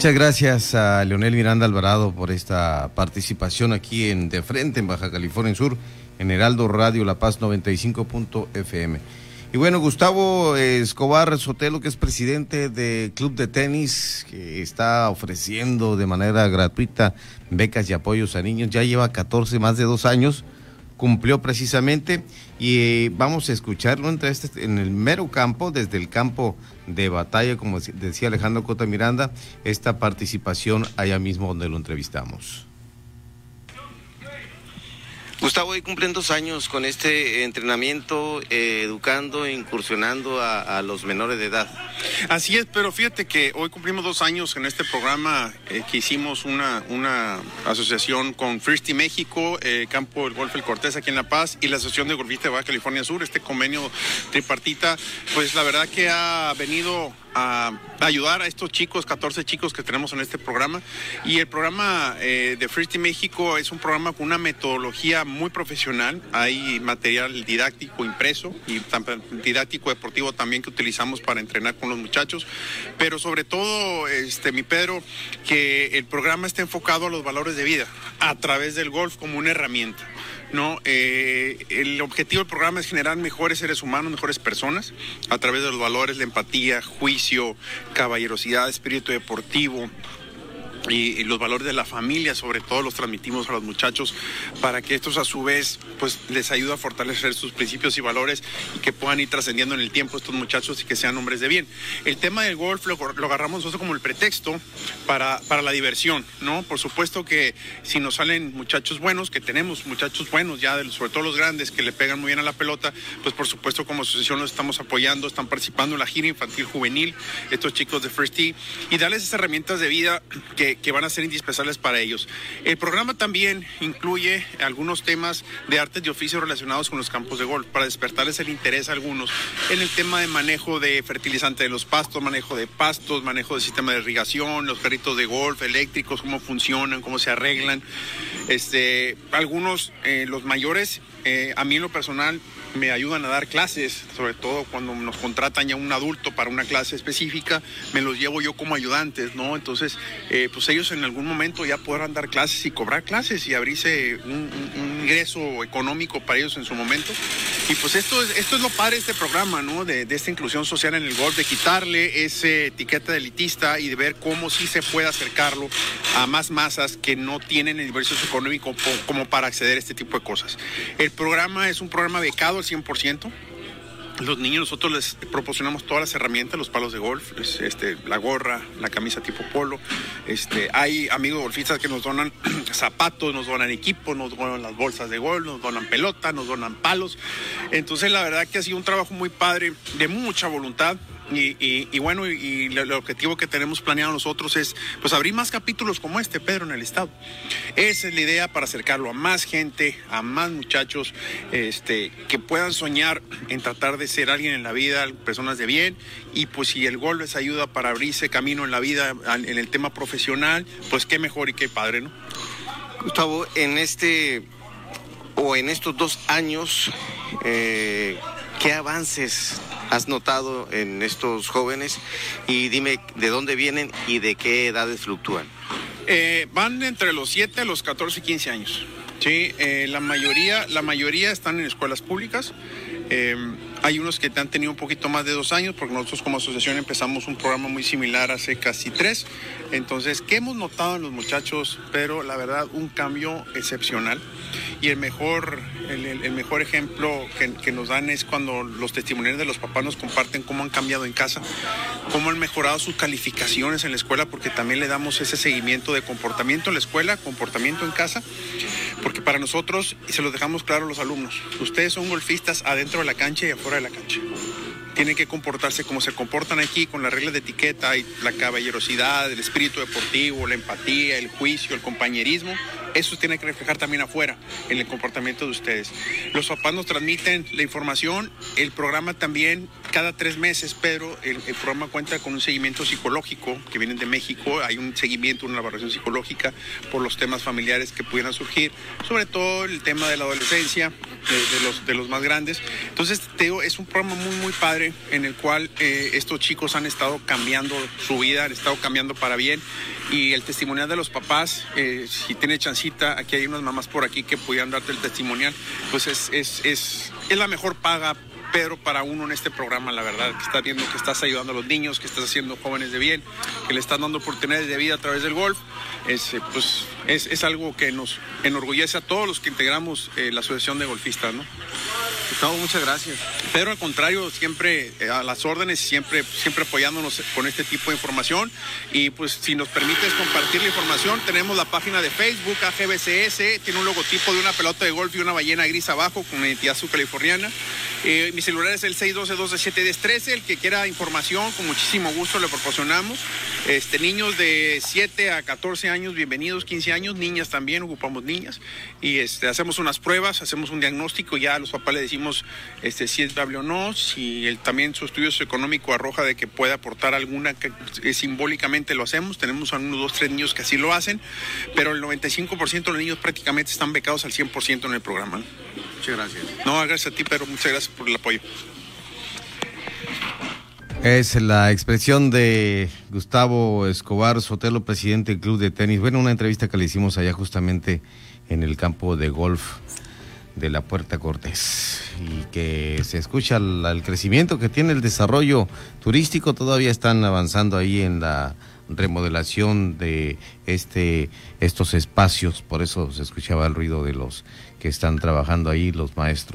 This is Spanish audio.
Muchas gracias a Leonel Miranda Alvarado por esta participación aquí en De Frente, en Baja California Sur, en Heraldo Radio La Paz 95.fm. Y bueno, Gustavo Escobar Sotelo, que es presidente del Club de Tenis, que está ofreciendo de manera gratuita becas y apoyos a niños, ya lleva 14, más de dos años, cumplió precisamente, y eh, vamos a escucharlo entre este, en el mero campo, desde el campo de batalla, como decía Alejandro Cota Miranda, esta participación allá mismo donde lo entrevistamos. Gustavo, hoy cumplen dos años con este entrenamiento, eh, educando, incursionando a, los menores de edad. Así es, pero fíjate que hoy cumplimos dos años en este programa eh, que hicimos una, una asociación con Firsty México, eh, Campo del Golf El Cortés aquí en La Paz y la Asociación de Golfistas de Baja California Sur, este convenio tripartita, pues la verdad que ha venido a ayudar a estos chicos, 14 chicos que tenemos en este programa. Y el programa eh, de Free México es un programa con una metodología muy profesional. Hay material didáctico impreso y didáctico deportivo también que utilizamos para entrenar con los muchachos. Pero sobre todo, este, mi Pedro, que el programa está enfocado a los valores de vida a través del golf como una herramienta. ¿No? Eh, el objetivo del programa es generar mejores seres humanos, mejores personas, a través de los valores, la empatía, juicio, caballerosidad, espíritu deportivo, y, los valores de la familia, sobre todo, los transmitimos a los muchachos para que estos a su vez pues les ayude a fortalecer sus principios y valores y que puedan ir trascendiendo en el tiempo estos muchachos y que sean hombres de bien. El tema del golf lo, agarramos nosotros como el pretexto para, para la diversión, ¿no? Por supuesto que si nos salen muchachos buenos, que tenemos muchachos buenos ya, sobre todo los grandes que le pegan muy bien a la pelota, pues por supuesto como asociación los estamos apoyando, están participando en la gira infantil juvenil, estos chicos de First Tee, y darles esas herramientas de vida que que, van a ser indispensables para ellos. El programa también incluye algunos temas de artes y oficios relacionados con los campos de golf, para despertarles el interés a algunos en el tema de manejo de fertilizante de los pastos, manejo de pastos, manejo del sistema de irrigación, los carritos de golf eléctricos, cómo funcionan, cómo se arreglan. Este, algunos, eh, los mayores, eh, a mí en lo personal, me ayudan a dar clases, sobre todo cuando nos contratan ya un adulto para una clase específica, me los llevo yo como ayudantes, ¿no? Entonces, eh, pues ellos en algún momento ya podrán dar clases y cobrar clases y abrirse un, ingreso económico para ellos en su momento. Y pues esto es, esto es lo padre de este programa, ¿no? De, esta inclusión social en el golf, de quitarle ese etiqueta de elitista y de ver cómo sí se puede acercarlo a más masas que no tienen el nivel socioeconómico como para acceder a este tipo de cosas. El programa es un programa becado al 100%. Los niños nosotros les proporcionamos todas las herramientas, los palos de golf, este, la gorra, la camisa tipo polo. Este, hay amigos golfistas que nos donan zapatos, nos donan equipos, nos donan las bolsas de golf, nos donan pelota, nos donan palos. Entonces la verdad que ha sido un trabajo muy padre, de mucha voluntad. Y, bueno, y, el objetivo que tenemos planeado nosotros es pues abrir más capítulos como este, Pedro, en el Estado. Esa es la idea para acercarlo a más gente, a más muchachos, este, que puedan soñar en tratar de ser alguien en la vida, personas de bien, y pues si el gol les ayuda para abrirse camino en la vida, en el tema profesional, pues qué mejor y qué padre, ¿no? Gustavo, en este o en estos dos años, eh, ¿qué avances has notado en estos jóvenes? Y dime de dónde vienen y de qué edades fluctúan. Eh, van entre los 7, los 14 y 15 años. Sí, eh, la, mayoría, la mayoría están en escuelas públicas. Eh, hay unos que han tenido un poquito más de dos años, porque nosotros como asociación empezamos un programa muy similar hace casi tres. Entonces, ¿qué hemos notado en los muchachos? Pero la verdad, un cambio excepcional. Y el mejor, el, mejor ejemplo que, nos dan es cuando los testimonios de los papás nos comparten cómo han cambiado en casa, cómo han mejorado sus calificaciones en la escuela, porque también le damos ese seguimiento de comportamiento en la escuela, comportamiento en casa, porque para nosotros, y se lo dejamos claro los alumnos, ustedes son golfistas adentro de la cancha y afuera de la cancha. Tienen que comportarse como se comportan aquí, con las reglas de etiqueta y la caballerosidad, el espíritu deportivo, la empatía, el juicio, el compañerismo, eso tiene que reflejar también afuera, en el comportamiento de ustedes. Los papás nos transmiten la información, el programa también, cada tres meses, pero el, programa cuenta con un seguimiento psicológico que vienen de México, hay un seguimiento, una evaluación psicológica por los temas familiares que pudieran surgir, sobre todo el tema de la adolescencia, de, los, de los más grandes. Entonces, Teo, es un programa muy, muy padre en el cual eh, estos chicos han estado cambiando su vida, han estado cambiando para bien y el testimonial de los papás, eh, si tiene aquí hay unas mamás por aquí que pudieran darte el testimonial, pues es, es, es, es la mejor paga Pedro, para uno en este programa, la verdad, que estás viendo que estás ayudando a los niños, que estás haciendo jóvenes de bien, que le estás dando oportunidades de vida a través del golf, es, eh, pues, es, es algo que nos enorgullece a todos los que integramos eh, la Asociación de Golfistas, ¿no? Gustavo, muchas gracias. Pedro, al contrario, siempre eh, a las órdenes, siempre, siempre apoyándonos con este tipo de información. Y pues si nos permites compartir la información, tenemos la página de Facebook, AGBCS, tiene un logotipo de una pelota de golf y una ballena gris abajo con identidad subcaliforniana. Eh, mi celular es el 612-12-713. El que quiera información, con muchísimo gusto le proporcionamos. Este, niños de 7 a 14 años, bienvenidos, 15 años, niñas también, ocupamos niñas. Y este, hacemos unas pruebas, hacemos un diagnóstico, ya los papás le decimos este, si es viable o no, si él también su estudio económico arroja de que puede aportar alguna, que, simbólicamente lo hacemos. Tenemos a unos dos, tres niños que así lo hacen, pero el 95% de los niños prácticamente están becados al 100% en el programa. Muchas gracias. No, gracias a ti, pero muchas gracias por el apoyo. Es la expresión de Gustavo Escobar Sotelo, presidente del Club de Tenis. Bueno, una entrevista que le hicimos allá justamente en el campo de golf de la Puerta Cortés y que se escucha el, crecimiento que tiene el desarrollo turístico. Todavía están avanzando ahí en la remodelación de este estos espacios, por eso se escuchaba el ruido de los que están trabajando ahí, los maestros.